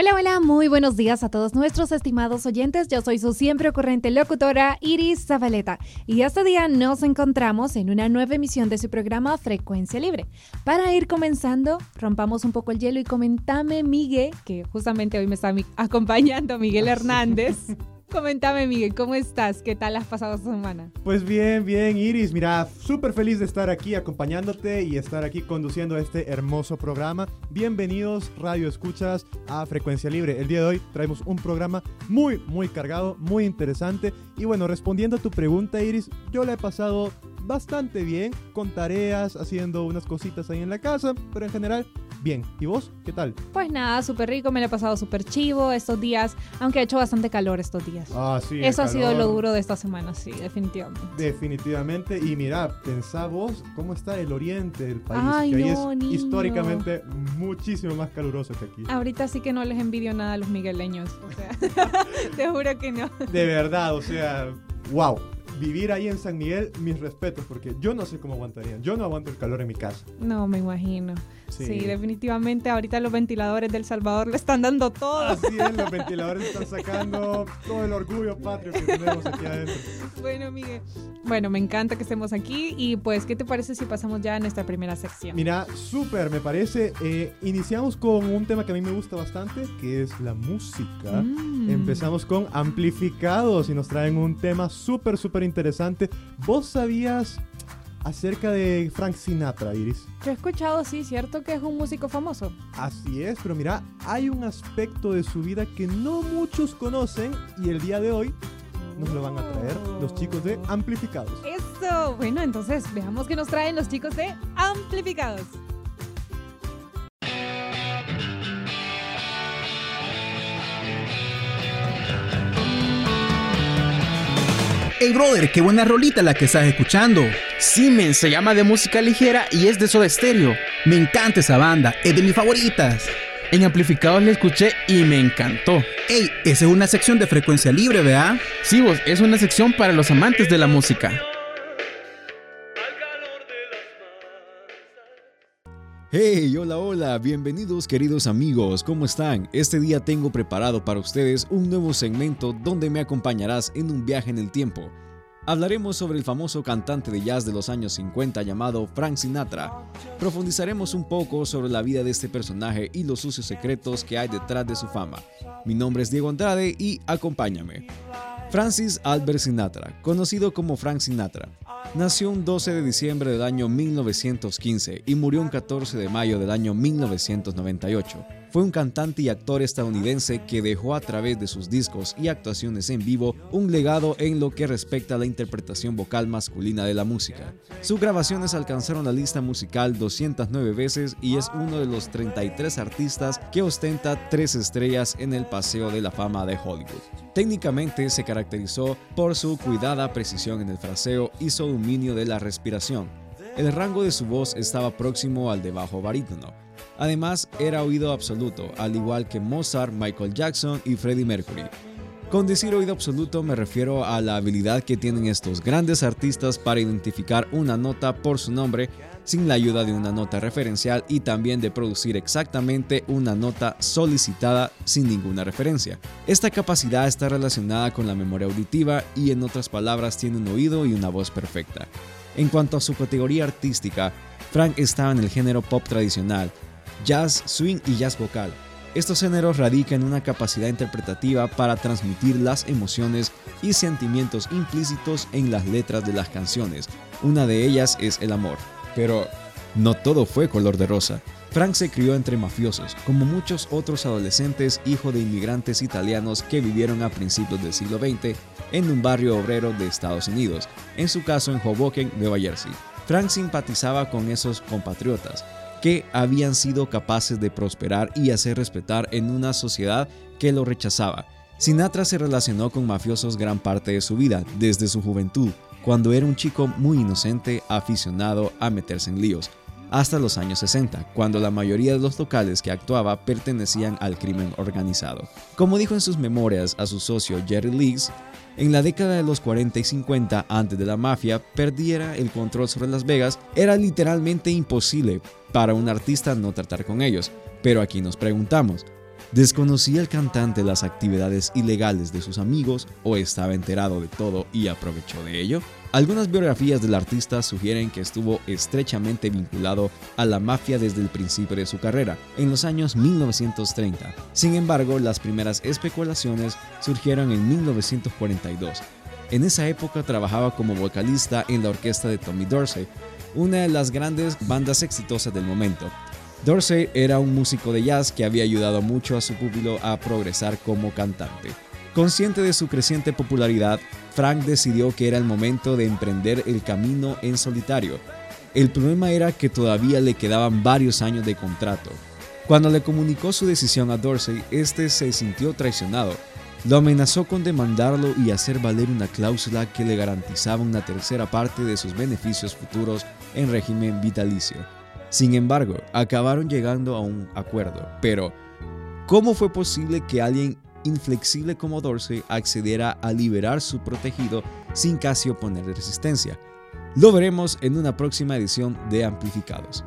Hola, hola, muy buenos días a todos nuestros estimados oyentes. Yo soy su siempre ocurrente locutora Iris Zabaleta y este día nos encontramos en una nueva emisión de su programa Frecuencia Libre. Para ir comenzando, rompamos un poco el hielo y comentame, Miguel, que justamente hoy me está acompañando Miguel Hernández. Coméntame, Miguel, ¿cómo estás? ¿Qué tal has pasado esta semana? Pues bien, bien, Iris. Mira, súper feliz de estar aquí acompañándote y estar aquí conduciendo este hermoso programa. Bienvenidos, Radio Escuchas, a Frecuencia Libre. El día de hoy traemos un programa muy, muy cargado, muy interesante. Y bueno, respondiendo a tu pregunta, Iris, yo le he pasado bastante bien, con tareas, haciendo unas cositas ahí en la casa, pero en general bien. ¿Y vos? ¿Qué tal? Pues nada, súper rico, me lo he pasado súper chivo estos días, aunque ha hecho bastante calor estos días. Ah, sí. Eso ha sido lo duro de esta semana, sí, definitivamente. Definitivamente. Y mira, pensá vos cómo está el oriente del país, que ahí es históricamente muchísimo más caluroso que aquí. Ahorita sí que no les envidio nada a los migueleños, o sea, te juro que no. De verdad, o sea, wow vivir ahí en San Miguel, mis respetos, porque yo no sé cómo aguantarían. Yo no aguanto el calor en mi casa. No, me imagino. Sí. definitivamente ahorita los ventiladores del Salvador le están dando todo. Así es, los ventiladores están sacando todo el orgullo patrio que tenemos aquí adentro. Bueno, Miguel. Bueno, me encanta que estemos aquí y pues, ¿qué te parece si pasamos ya a nuestra primera sección? Mira, súper, me parece. Eh, iniciamos con un tema que a mí me gusta bastante, que es la música. Mm. Empezamos con amplificados y nos traen un tema súper, súper interesante. ¿Vos sabías acerca de Frank Sinatra, Iris. Yo he escuchado, sí, cierto que es un músico famoso. Así es, pero mira, hay un aspecto de su vida que no muchos conocen y el día de hoy nos lo van a traer los chicos de Amplificados. Eso, bueno, entonces veamos qué nos traen los chicos de Amplificados. Hey brother, qué buena rolita la que estás escuchando. Siemens se llama de música ligera y es de Soda Stereo. Me encanta esa banda, es de mis favoritas. En amplificados la escuché y me encantó. Hey, esa es una sección de frecuencia libre, ¿verdad? Sí, vos, es una sección para los amantes de la música. Hey, hola, hola, bienvenidos queridos amigos, ¿cómo están? Este día tengo preparado para ustedes un nuevo segmento donde me acompañarás en un viaje en el tiempo. Hablaremos sobre el famoso cantante de jazz de los años 50 llamado Frank Sinatra. Profundizaremos un poco sobre la vida de este personaje y los sucios secretos que hay detrás de su fama. Mi nombre es Diego Andrade y acompáñame. Francis Albert Sinatra, conocido como Frank Sinatra, nació un 12 de diciembre del año 1915 y murió un 14 de mayo del año 1998. Fue un cantante y actor estadounidense que dejó a través de sus discos y actuaciones en vivo un legado en lo que respecta a la interpretación vocal masculina de la música. Sus grabaciones alcanzaron la lista musical 209 veces y es uno de los 33 artistas que ostenta tres estrellas en el Paseo de la Fama de Hollywood. Técnicamente se caracterizó por su cuidada precisión en el fraseo y su dominio de la respiración. El rango de su voz estaba próximo al de bajo barítono Además, era oído absoluto, al igual que Mozart, Michael Jackson y Freddie Mercury. Con decir oído absoluto me refiero a la habilidad que tienen estos grandes artistas para identificar una nota por su nombre sin la ayuda de una nota referencial y también de producir exactamente una nota solicitada sin ninguna referencia. Esta capacidad está relacionada con la memoria auditiva y en otras palabras tiene un oído y una voz perfecta. En cuanto a su categoría artística, Frank estaba en el género pop tradicional, jazz, swing y jazz vocal. Estos géneros radican en una capacidad interpretativa para transmitir las emociones y sentimientos implícitos en las letras de las canciones. Una de ellas es el amor. Pero no todo fue color de rosa. Frank se crió entre mafiosos, como muchos otros adolescentes hijo de inmigrantes italianos que vivieron a principios del siglo XX en un barrio obrero de Estados Unidos, en su caso en Hoboken, Nueva Jersey. Frank simpatizaba con esos compatriotas, que habían sido capaces de prosperar y hacer respetar en una sociedad que lo rechazaba. Sinatra se relacionó con mafiosos gran parte de su vida, desde su juventud, cuando era un chico muy inocente aficionado a meterse en líos, hasta los años 60, cuando la mayoría de los locales que actuaba pertenecían al crimen organizado. Como dijo en sus memorias a su socio Jerry Lees, en la década de los 40 y 50, antes de la mafia perdiera el control sobre Las Vegas, era literalmente imposible para un artista no tratar con ellos. Pero aquí nos preguntamos, ¿desconocía el cantante las actividades ilegales de sus amigos o estaba enterado de todo y aprovechó de ello? Algunas biografías del artista sugieren que estuvo estrechamente vinculado a la mafia desde el principio de su carrera, en los años 1930. Sin embargo, las primeras especulaciones surgieron en 1942. En esa época trabajaba como vocalista en la orquesta de Tommy Dorsey, una de las grandes bandas exitosas del momento. Dorsey era un músico de jazz que había ayudado mucho a su público a progresar como cantante. Consciente de su creciente popularidad, Frank decidió que era el momento de emprender el camino en solitario. El problema era que todavía le quedaban varios años de contrato. Cuando le comunicó su decisión a Dorsey, este se sintió traicionado. Lo amenazó con demandarlo y hacer valer una cláusula que le garantizaba una tercera parte de sus beneficios futuros en régimen vitalicio. Sin embargo, acabaron llegando a un acuerdo, pero ¿cómo fue posible que alguien inflexible como Dorsey accediera a liberar su protegido sin casi oponerle resistencia. Lo veremos en una próxima edición de Amplificados.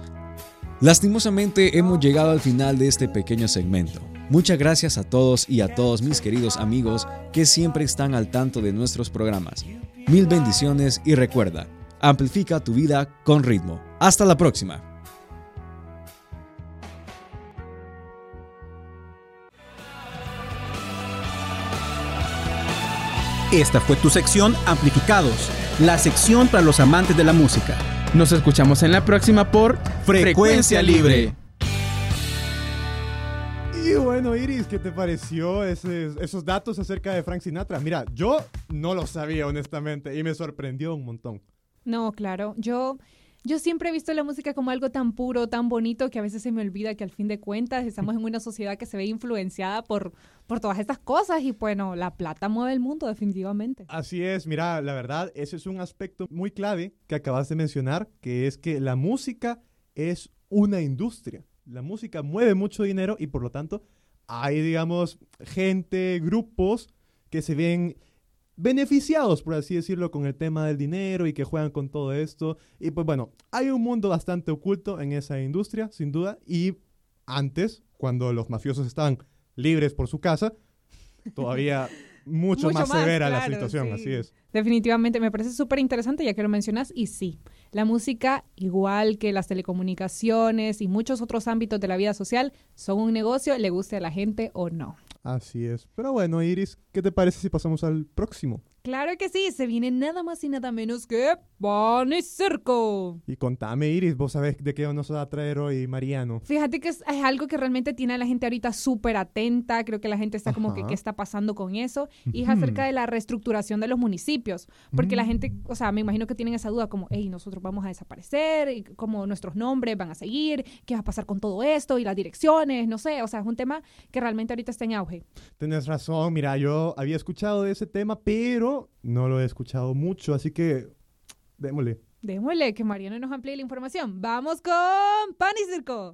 Lastimosamente hemos llegado al final de este pequeño segmento. Muchas gracias a todos y a todos mis queridos amigos que siempre están al tanto de nuestros programas. Mil bendiciones y recuerda, amplifica tu vida con ritmo. Hasta la próxima. Esta fue tu sección Amplificados, la sección para los amantes de la música. Nos escuchamos en la próxima por Frecuencia Libre. Y bueno, Iris, ¿qué te pareció ese- esos datos acerca de Frank Sinatra? Mira, yo no lo sabía honestamente y me sorprendió un montón. No, claro. Yo, yo siempre he visto la música como algo tan puro, tan bonito, que a veces se me olvida que al fin de cuentas estamos en una sociedad que se ve influenciada por, por todas estas cosas y bueno, la plata mueve el mundo definitivamente. Así es, mira, la verdad, ese es un aspecto muy clave que acabas de mencionar, que es que la música es una industria. La música mueve mucho dinero y por lo tanto hay, digamos, gente, grupos que se ven beneficiados, por así decirlo, con el tema del dinero y que juegan con todo esto. Y pues bueno, hay un mundo bastante oculto en esa industria, sin duda. Y antes, cuando los mafiosos estaban libres por su casa, todavía mucho, Mucho más, más, severa la situación, sí. así es. Definitivamente, me parece súper interesante ya que lo mencionas y sí, la música, igual que las telecomunicaciones y muchos otros ámbitos de la vida social, son un negocio, le guste a la gente o no. Así es. Pero bueno, Iris, ¿qué te parece si pasamos al próximo? Claro que sí, se viene nada más y nada menos que Pan y Circo. Y contame, Iris, vos sabés de qué nos va a traer hoy Mariano. Fíjate que es, es algo que realmente tiene a la gente ahorita súper atenta. Creo que la gente está como que, Ajá. ¿qué está pasando con eso? Y es acerca de la reestructuración de los municipios. Porque la gente, o sea, me imagino que tienen esa duda como, hey, nosotros vamos a desaparecer, y como nuestros nombres van a seguir, ¿qué va a pasar con todo esto? Y las direcciones, no sé. O sea, es un tema que realmente ahorita está en auge. Tenés razón, mira, yo había escuchado de ese tema, pero no lo he escuchado mucho, así que démosle. Démosle que Mariano nos amplíe la información. Vamos con Pan y Circo.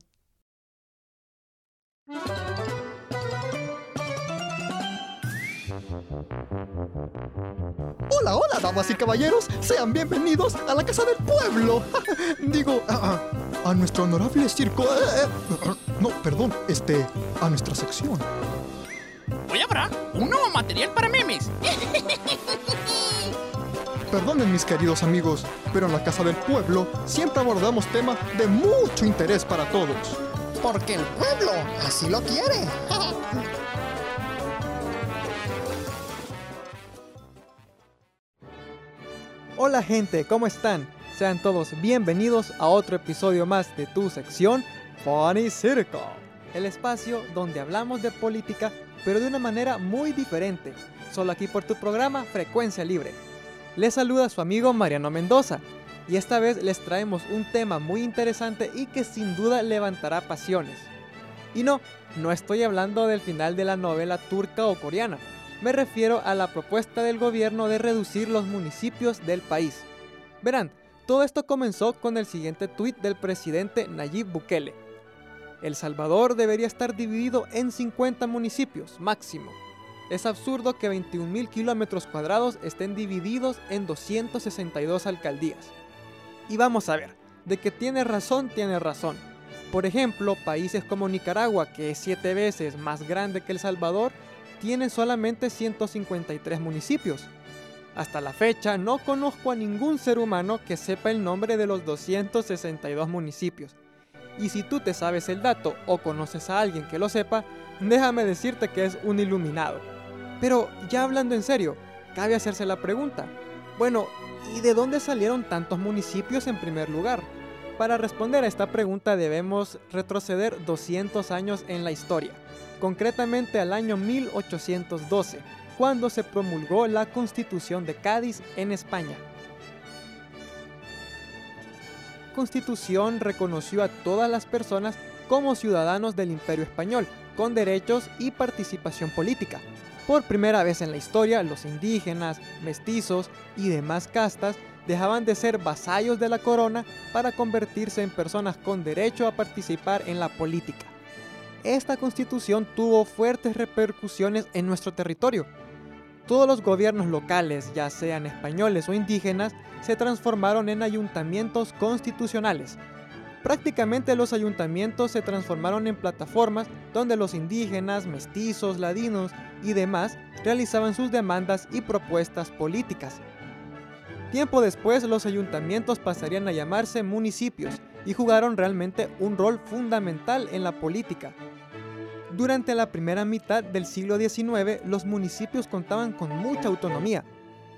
Hola, hola, damas y caballeros. Sean bienvenidos a la Casa del Pueblo. Digo, a, a- a nuestro honorable circo. eh, eh, no, perdón, este, a nuestra sección. Hoy habrá un nuevo material para memes. Perdonen mis queridos amigos, pero en la Casa del Pueblo siempre abordamos temas de mucho interés para todos. Porque el pueblo así lo quiere. Hola gente, ¿cómo están? Sean todos bienvenidos a otro episodio más de tu sección Funny Circle, el espacio donde hablamos de política pero de una manera muy diferente, solo aquí por tu programa Frecuencia Libre. Les saluda su amigo Mariano Mendoza y esta vez les traemos un tema muy interesante y que sin duda levantará pasiones. Y no, no estoy hablando del final de la novela turca o coreana, Me refiero a la propuesta del gobierno de reducir los municipios del país. Verán, todo esto comenzó con el siguiente tuit del presidente Nayib Bukele. El Salvador debería estar dividido en 50 municipios máximo. Es absurdo que 21.000 kilómetros cuadrados estén divididos en 262 alcaldías. Y vamos a ver, de que tiene razón, tiene razón. Por ejemplo, países como Nicaragua, que es 7 veces más grande que El Salvador, tienen solamente 153 municipios. Hasta la fecha no conozco a ningún ser humano que sepa el nombre de los 262 municipios. Y si tú te sabes el dato o conoces a alguien que lo sepa, déjame decirte que es un iluminado. Pero ya hablando en serio, cabe hacerse la pregunta. Bueno, ¿y de dónde salieron tantos municipios en primer lugar? Para responder a esta pregunta debemos retroceder 200 años en la historia, concretamente al año 1812 cuando se promulgó la Constitución de Cádiz en España. Constitución reconoció a todas las personas como ciudadanos del Imperio Español, con derechos y participación política. Por primera vez en la historia, los indígenas, mestizos y demás castas dejaban de ser vasallos de la corona para convertirse en personas con derecho a participar en la política. Esta constitución tuvo fuertes repercusiones en nuestro territorio, todos los gobiernos locales, ya sean españoles o indígenas, se transformaron en ayuntamientos constitucionales. Prácticamente los ayuntamientos se transformaron en plataformas donde los indígenas, mestizos, ladinos y demás realizaban sus demandas y propuestas políticas. Tiempo después los ayuntamientos pasarían a llamarse municipios y jugaron realmente un rol fundamental en la política, durante la primera mitad del siglo XIX, los municipios contaban con mucha autonomía.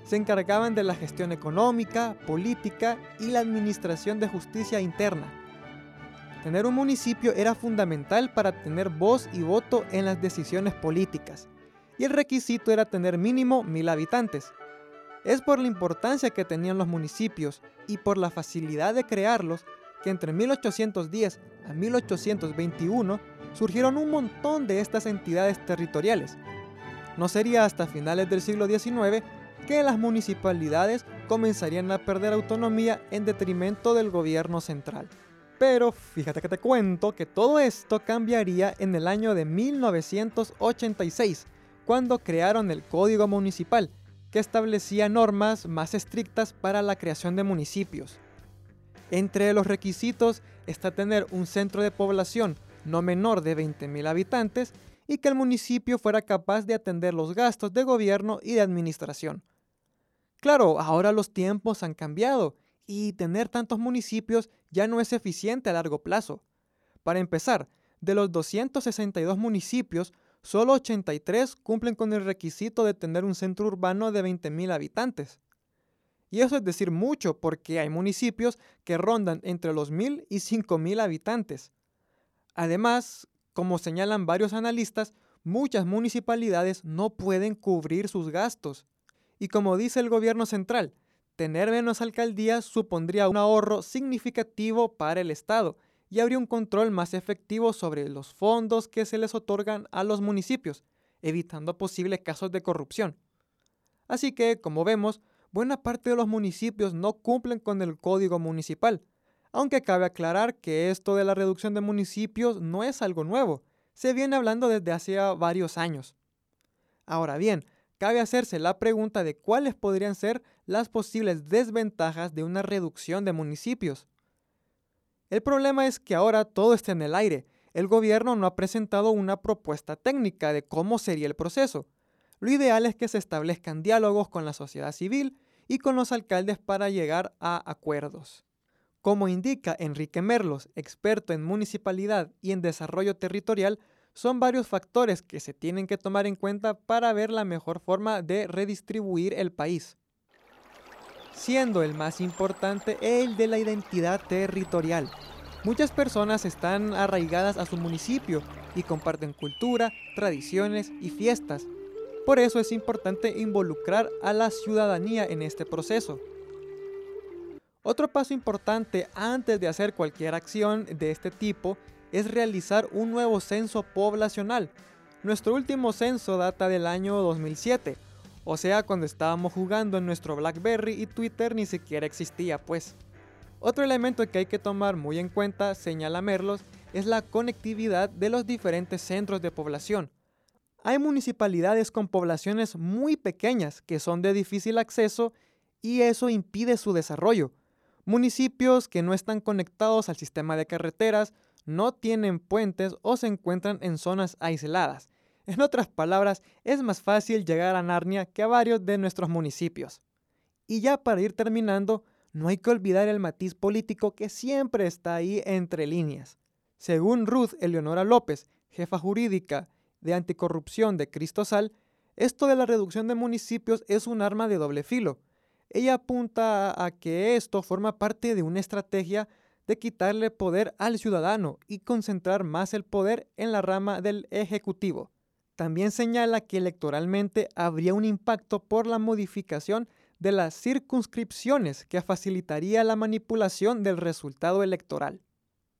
Se encargaban de la gestión económica, política y la administración de justicia interna. Tener un municipio era fundamental para tener voz y voto en las decisiones políticas, y el requisito era tener mínimo mil habitantes. Es por la importancia que tenían los municipios y por la facilidad de crearlos que entre 1810 a 1821 surgieron un montón de estas entidades territoriales. No sería hasta finales del siglo XIX que las municipalidades comenzarían a perder autonomía en detrimento del gobierno central. Pero fíjate que te cuento que todo esto cambiaría en el año de 1986, cuando crearon el Código Municipal, que establecía normas más estrictas para la creación de municipios. Entre los requisitos está tener un centro de población no menor de 20.000 habitantes y que el municipio fuera capaz de atender los gastos de gobierno y de administración. Claro, ahora los tiempos han cambiado y tener tantos municipios ya no es eficiente a largo plazo. Para empezar, de los 262 municipios, solo 83 cumplen con el requisito de tener un centro urbano de 20.000 habitantes. Y eso es decir mucho porque hay municipios que rondan entre los 1.000 y 5.000 habitantes. Además, como señalan varios analistas, muchas municipalidades no pueden cubrir sus gastos. Y como dice el gobierno central, tener menos alcaldías supondría un ahorro significativo para el Estado y habría un control más efectivo sobre los fondos que se les otorgan a los municipios, evitando posibles casos de corrupción. Así que, como vemos, buena parte de los municipios no cumplen con el código municipal, aunque cabe aclarar que esto de la reducción de municipios no es algo nuevo, se viene hablando desde hace varios años. Ahora bien, cabe hacerse la pregunta de cuáles podrían ser las posibles desventajas de una reducción de municipios. El problema es que ahora todo está en el aire. El gobierno no ha presentado una propuesta técnica de cómo sería el proceso. Lo ideal es que se establezcan diálogos con la sociedad civil y con los alcaldes para llegar a acuerdos. Como indica Enrique Merlos, experto en municipalidad y en desarrollo territorial, son varios factores que se tienen que tomar en cuenta para ver la mejor forma de redistribuir el país. Siendo el más importante el de la identidad territorial. Muchas personas están arraigadas a su municipio y comparten cultura, tradiciones y fiestas. Por eso es importante involucrar a la ciudadanía en este proceso. Otro paso importante antes de hacer cualquier acción de este tipo es realizar un nuevo censo poblacional. Nuestro último censo data del año 2007, o sea, cuando estábamos jugando en nuestro BlackBerry y Twitter ni siquiera existía, pues. Otro elemento que hay que tomar muy en cuenta, señala Merlos, es la conectividad de los diferentes centros de población. Hay municipalidades con poblaciones muy pequeñas que son de difícil acceso y eso impide su desarrollo. Municipios que no están conectados al sistema de carreteras, no tienen puentes o se encuentran en zonas aisladas. En otras palabras, es más fácil llegar a Narnia que a varios de nuestros municipios. Y ya para ir terminando, no hay que olvidar el matiz político que siempre está ahí entre líneas. Según Ruth Eleonora López, jefa jurídica de anticorrupción de Cristosal, esto de la reducción de municipios es un arma de doble filo. Ella apunta a que esto forma parte de una estrategia de quitarle poder al ciudadano y concentrar más el poder en la rama del Ejecutivo. También señala que electoralmente habría un impacto por la modificación de las circunscripciones que facilitaría la manipulación del resultado electoral.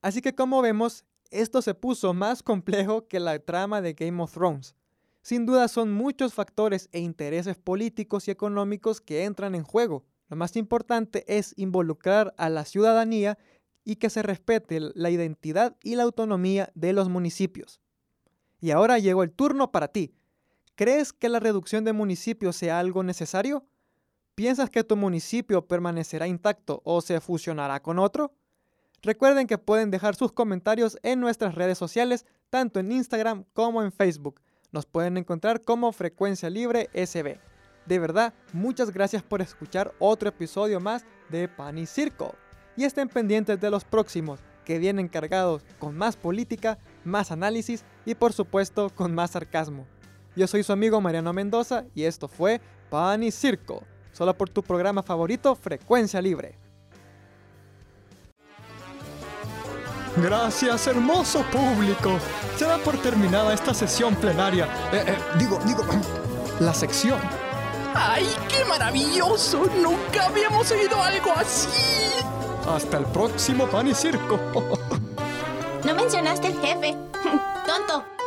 Así que como vemos, esto se puso más complejo que la trama de Game of Thrones. Sin duda son muchos factores e intereses políticos y económicos que entran en juego. Lo más importante es involucrar a la ciudadanía y que se respete la identidad y la autonomía de los municipios. Y ahora llegó el turno para ti. ¿Crees que la reducción de municipios sea algo necesario? ¿Piensas que tu municipio permanecerá intacto o se fusionará con otro? Recuerden que pueden dejar sus comentarios en nuestras redes sociales, tanto en Instagram como en Facebook. Nos pueden encontrar como Frecuencia Libre SB. De verdad, muchas gracias por escuchar otro episodio más de Pan y Circo. Y estén pendientes de los próximos, que vienen cargados con más política, más análisis y por supuesto con más sarcasmo. Yo soy su amigo Mariano Mendoza y esto fue Pan y Circo solo por tu programa favorito, Frecuencia Libre. Gracias, hermoso público. Se da por terminada esta sesión plenaria. Eh, eh, digo, digo, la sección. ¡Ay, qué maravilloso! Nunca habíamos oído algo así. Hasta el próximo pan y circo. no mencionaste el jefe. Tonto.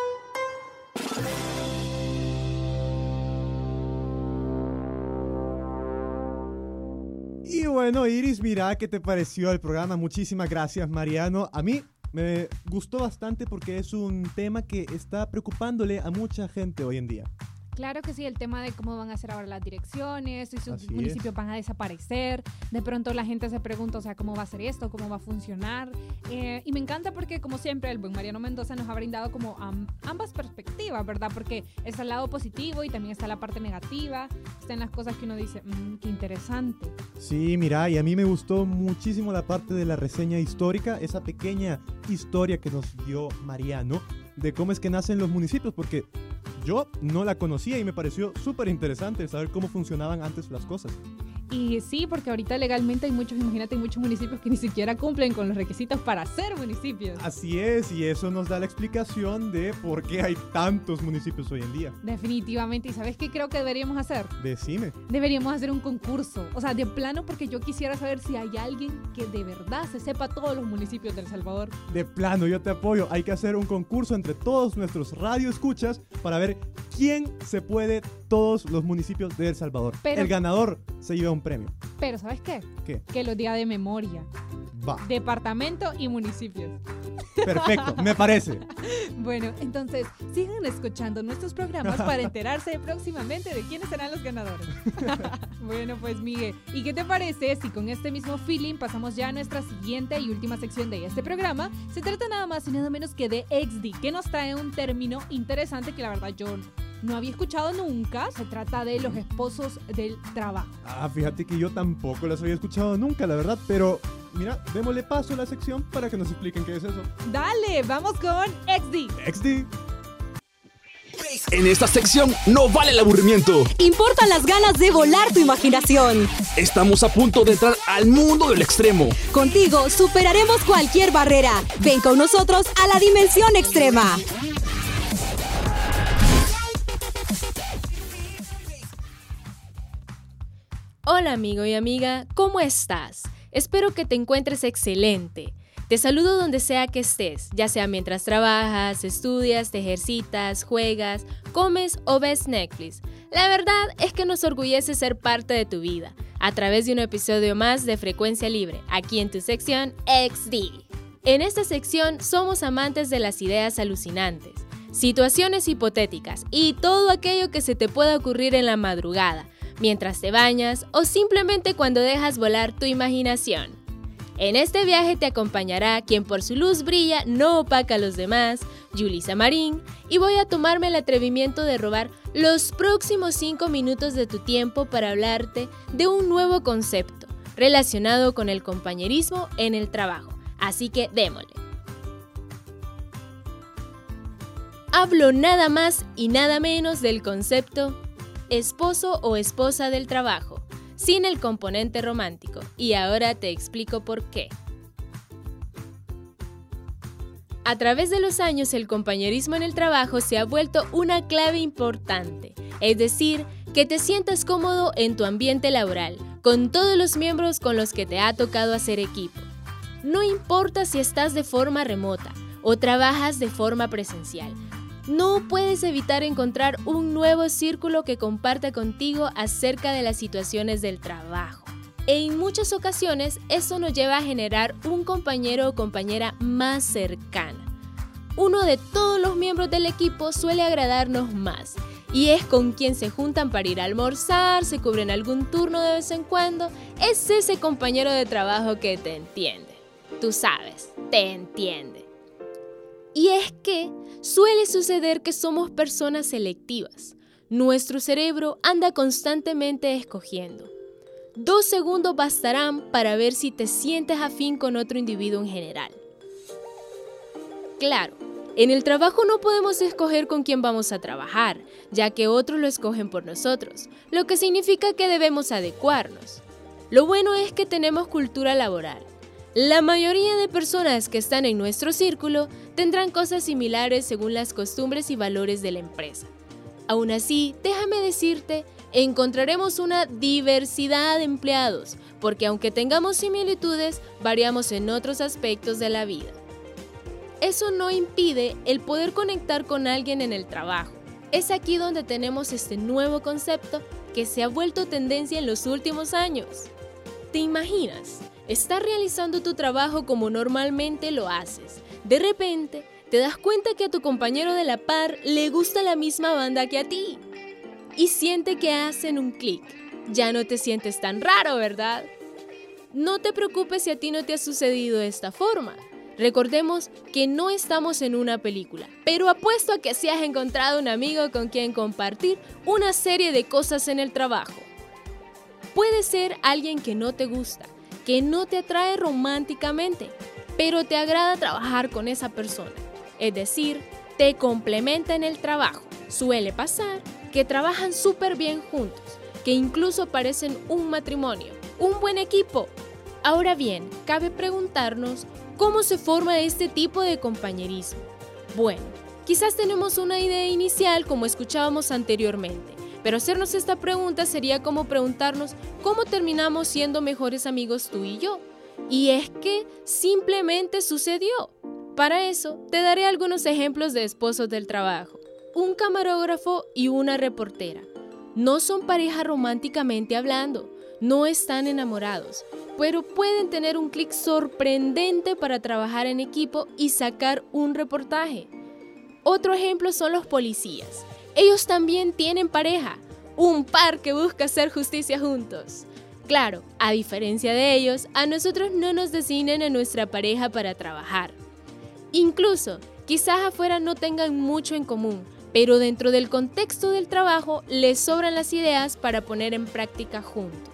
Bueno, Iris, mira, ¿qué te pareció el programa? Muchísimas gracias, Mariano. A mí me gustó bastante porque es un tema que está preocupándole a mucha gente hoy en día. Claro que sí, el tema de cómo van a ser ahora las direcciones, si sus municipios van a desaparecer. De pronto la gente se pregunta, o sea, ¿cómo va a ser esto? ¿Cómo va a funcionar? Eh, y me encanta porque, como siempre, el buen Mariano Mendoza nos ha brindado como ambas perspectivas, ¿verdad? Porque está el lado positivo y también está la parte negativa. Están las cosas que uno dice, mmm, qué interesante. Sí, mira, y a mí me gustó muchísimo la parte de la reseña histórica, esa pequeña historia que nos dio Mariano de cómo es que nacen los municipios, porque yo no la conocía y me pareció súper interesante saber cómo funcionaban antes las cosas. Y sí, porque ahorita legalmente hay muchos, imagínate, hay muchos municipios que ni siquiera cumplen con los requisitos para ser municipios. Así es, y eso nos da la explicación de por qué hay tantos municipios hoy en día. Definitivamente, ¿y sabes qué creo que deberíamos hacer? Decime. Deberíamos hacer un concurso, o sea, de plano porque yo quisiera saber si hay alguien que de verdad se sepa todos los municipios de El Salvador. De plano, yo te apoyo. Hay que hacer un concurso entre todos nuestros radioescuchas para ver quién se puede todos los municipios de El Salvador. el ganador se lleva un premio. Pero ¿sabes qué? ¿Qué? Que los días de memoria. Va. Departamento y municipios. Perfecto, me parece. bueno, entonces sigan escuchando nuestros programas para enterarse próximamente de quiénes serán los ganadores. bueno, pues Miguel, ¿y qué te parece si con este mismo feeling pasamos ya a nuestra siguiente y última sección de este programa? Se trata nada más y nada menos que de XD, que nos trae un término interesante que la verdad yo no había escuchado nunca. Se trata de los esposos del trabajo. Ah, fíjate que yo tampoco las había escuchado nunca, la verdad, pero mira, démosle paso a la sección para que nos expliquen qué es eso. Dale, vamos con XD. XD. En esta sección no vale el aburrimiento. Importan las ganas de volar tu imaginación. Estamos a punto de entrar al mundo del extremo. Contigo superaremos cualquier barrera. Ven con nosotros a la dimensión extrema. Hola amigo y amiga, ¿cómo estás? Espero que te encuentres excelente. Te saludo donde sea que estés, ya sea mientras trabajas, estudias, te ejercitas, juegas, comes o ves Netflix. La verdad es que nos orgullece ser parte de tu vida, a través de un episodio más de Frecuencia Libre, aquí en tu sección XD. En esta sección somos amantes de las ideas alucinantes, situaciones hipotéticas y todo aquello que se te pueda ocurrir en la madrugada, mientras te bañas o simplemente cuando dejas volar tu imaginación. En este viaje te acompañará quien por su luz brilla no opaca a los demás, Julisa Marín, y voy a tomarme el atrevimiento de robar los próximos 5 minutos de tu tiempo para hablarte de un nuevo concepto relacionado con el compañerismo en el trabajo. Así que démosle. Hablo nada más y nada menos del concepto esposo o esposa del trabajo sin el componente romántico, y ahora te explico por qué. A través de los años el compañerismo en el trabajo se ha vuelto una clave importante, es decir, que te sientas cómodo en tu ambiente laboral, con todos los miembros con los que te ha tocado hacer equipo. No importa si estás de forma remota o trabajas de forma presencial, no puedes evitar encontrar un nuevo círculo que comparta contigo acerca de las situaciones del trabajo. En muchas ocasiones eso nos lleva a generar un compañero o compañera más cercana. Uno de todos los miembros del equipo suele agradarnos más y es con quien se juntan para ir a almorzar, se cubren algún turno de vez en cuando, es ese compañero de trabajo que te entiende. Tú sabes, te entiende. Y es que suele suceder que somos personas selectivas. Nuestro cerebro anda constantemente escogiendo. Dos segundos bastarán para ver si te sientes afín con otro individuo en general. Claro, en el trabajo no podemos escoger con quién vamos a trabajar, ya que otros lo escogen por nosotros, lo que significa que debemos adecuarnos. Lo bueno es que tenemos cultura laboral la mayoría de personas que están en nuestro círculo tendrán cosas similares según las costumbres y valores de la empresa. Aún así, déjame decirte, encontraremos una diversidad de empleados, porque aunque tengamos similitudes, variamos en otros aspectos de la vida. Eso no impide el poder conectar con alguien en el trabajo. Es aquí donde tenemos este nuevo concepto que se ha vuelto tendencia en los últimos años. ¿Te imaginas? Estás realizando tu trabajo como normalmente lo haces. De repente, te das cuenta que a tu compañero de la par le gusta la misma banda que a ti. Y siente que hacen un clic. Ya no te sientes tan raro, ¿verdad? No te preocupes si a ti no te ha sucedido de esta forma. Recordemos que no estamos en una película, pero apuesto a que si has encontrado un amigo con quien compartir una serie de cosas en el trabajo. Puede ser alguien que no te gusta, que no te atrae románticamente, pero te agrada trabajar con esa persona. Es decir, te complementa en el trabajo. Suele pasar que trabajan súper bien juntos, que incluso parecen un matrimonio, un buen equipo. Ahora bien, cabe preguntarnos cómo se forma este tipo de compañerismo. Bueno, quizás tenemos una idea inicial como escuchábamos anteriormente, pero hacernos esta pregunta sería como preguntarnos cómo terminamos siendo mejores amigos tú y yo. Y es que simplemente sucedió. Para eso, te daré algunos ejemplos de esposos del trabajo. Un camarógrafo y una reportera. No son pareja románticamente hablando, no están enamorados, pero pueden tener un clic sorprendente para trabajar en equipo y sacar un reportaje. Otro ejemplo son los policías. Ellos también tienen pareja, un par que busca hacer justicia juntos. Claro, a diferencia de ellos, a nosotros no nos designan a nuestra pareja para trabajar. Incluso, quizás afuera no tengan mucho en común, pero dentro del contexto del trabajo les sobran las ideas para poner en práctica juntos.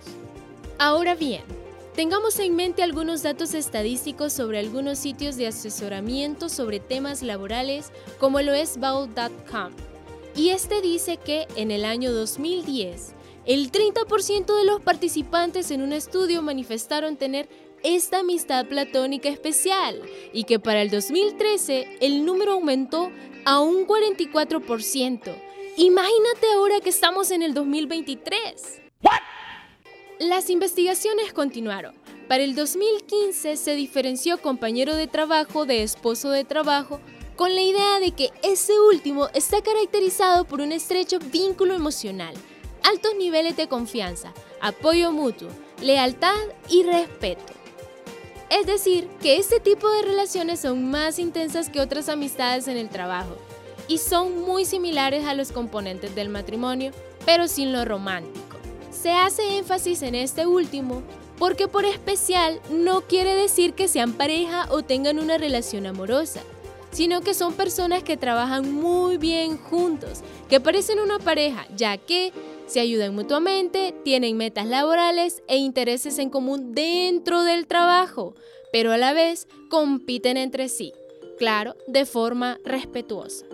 Ahora bien, tengamos en mente algunos datos estadísticos sobre algunos sitios de asesoramiento sobre temas laborales como lo es Bow.com y este dice que en el año 2010, el 30% de los participantes en un estudio manifestaron tener esta amistad platónica especial y que para el 2013 el número aumentó a un 44%. Imagínate ahora que estamos en el 2023. Las investigaciones continuaron, Para el 2015 se diferenció compañero de trabajo de esposo de trabajo con la idea de que ese último está caracterizado por un estrecho vínculo emocional, altos niveles de confianza, apoyo mutuo, lealtad y respeto. Es decir, que este tipo de relaciones son más intensas que otras amistades en el trabajo y son muy similares a los componentes del matrimonio, pero sin lo romántico. Se hace énfasis en este último porque por especial no quiere decir que sean pareja o tengan una relación amorosa sino que son personas que trabajan muy bien juntos, que parecen una pareja, ya que se ayudan mutuamente, tienen metas laborales e intereses en común dentro del trabajo, pero a la vez compiten entre sí, claro, de forma respetuosa.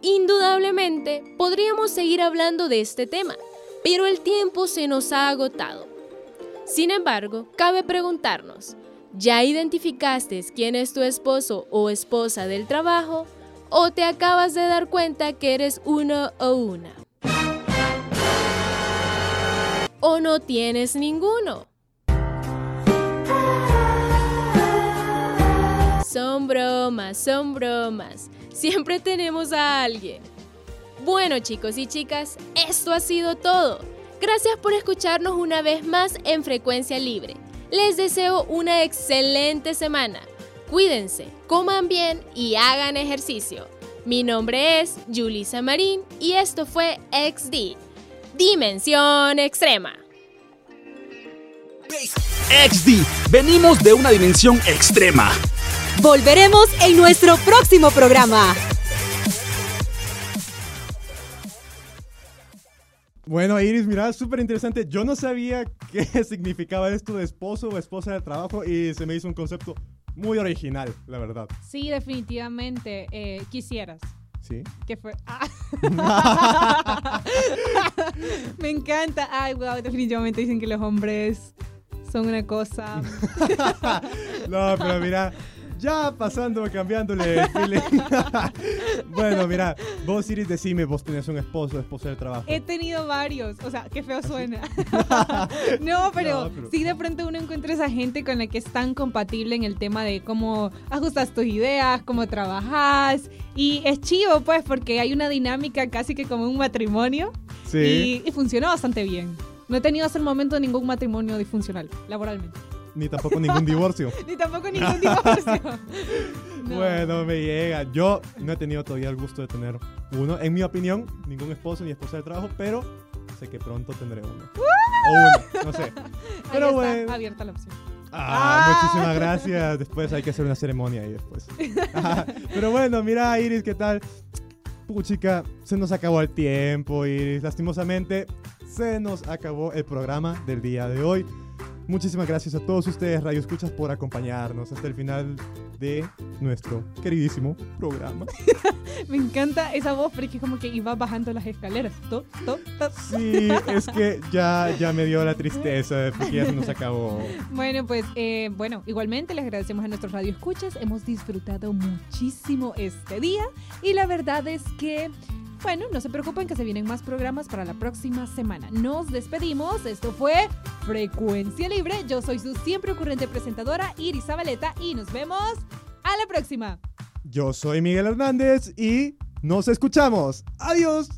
Indudablemente, podríamos seguir hablando de este tema, pero el tiempo se nos ha agotado. Sin embargo, cabe preguntarnos, ¿Ya identificaste quién es tu esposo o esposa del trabajo? ¿O te acabas de dar cuenta que eres uno o una? ¿O no tienes ninguno? Son bromas, son bromas. Siempre tenemos a alguien. Bueno chicos y chicas, esto ha sido todo. Gracias por escucharnos una vez más en Frecuencia Libre. Les deseo una excelente semana. Cuídense, coman bien y hagan ejercicio. Mi nombre es Julisa Marín y esto fue XD, Dimensión Extrema. XD, venimos de una dimensión extrema. Volveremos en nuestro próximo programa. Bueno, Iris, mira, súper interesante. Yo no sabía qué significaba esto de esposo o esposa de trabajo y se me hizo un concepto muy original, la verdad. Sí, definitivamente. Eh, quisieras. Sí. ¿Qué fue? Ah. me encanta. Ay, wow, definitivamente dicen que los hombres son una cosa. no, pero mira, ya pasando, cambiándole el feeling. bueno, mira, vos Iris, decime, vos tenés un esposo, esposa del trabajo. He tenido varios, o sea, qué feo suena. no, pero, sí de pronto uno encuentra esa gente con la que es tan compatible en el tema de cómo ajustas tus ideas, cómo trabajas. Y es chivo, pues, porque hay una dinámica casi que como un matrimonio. Sí. Y, y funciona bastante bien. No he tenido hasta el momento ningún matrimonio disfuncional, laboralmente. Ni tampoco ningún divorcio. Ni tampoco ningún divorcio. Bueno, me llega. Yo no he tenido todavía el gusto de tener uno. En mi opinión, ningún esposo ni esposa de trabajo, pero sé que pronto tendré uno. O uno, no sé. Pero Ahí bueno. Está abierta la opción. Ah, muchísimas gracias. Después hay que hacer una ceremonia ahí después. Pero bueno, mira, Iris, ¿qué tal? Puchica, se nos acabó el tiempo, Iris. Lastimosamente, se nos acabó el programa del día de hoy. Muchísimas gracias a todos ustedes, Radio Escuchas, por acompañarnos hasta el final de nuestro queridísimo programa. Me encanta esa voz, porque es como que iba bajando las escaleras. To, to, to. Sí, es que ya, ya me dio la tristeza porque ya se nos acabó. Bueno, pues, eh, bueno, igualmente les agradecemos a nuestros Radio Escuchas. Hemos disfrutado muchísimo este día y la verdad es que bueno, no se preocupen que se vienen más programas para la próxima semana. Nos despedimos. Esto fue Frecuencia Libre. Yo soy su siempre ocurrente presentadora, Iris Zabaleta, y nos vemos a la próxima. Yo soy Miguel Hernández y nos escuchamos. Adiós.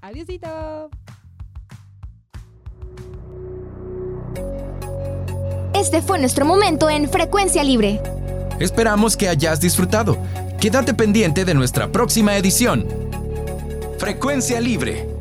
Adiósito. Este fue nuestro momento en Frecuencia Libre. Esperamos que hayas disfrutado. Quédate pendiente de nuestra próxima edición. Frecuencia Libre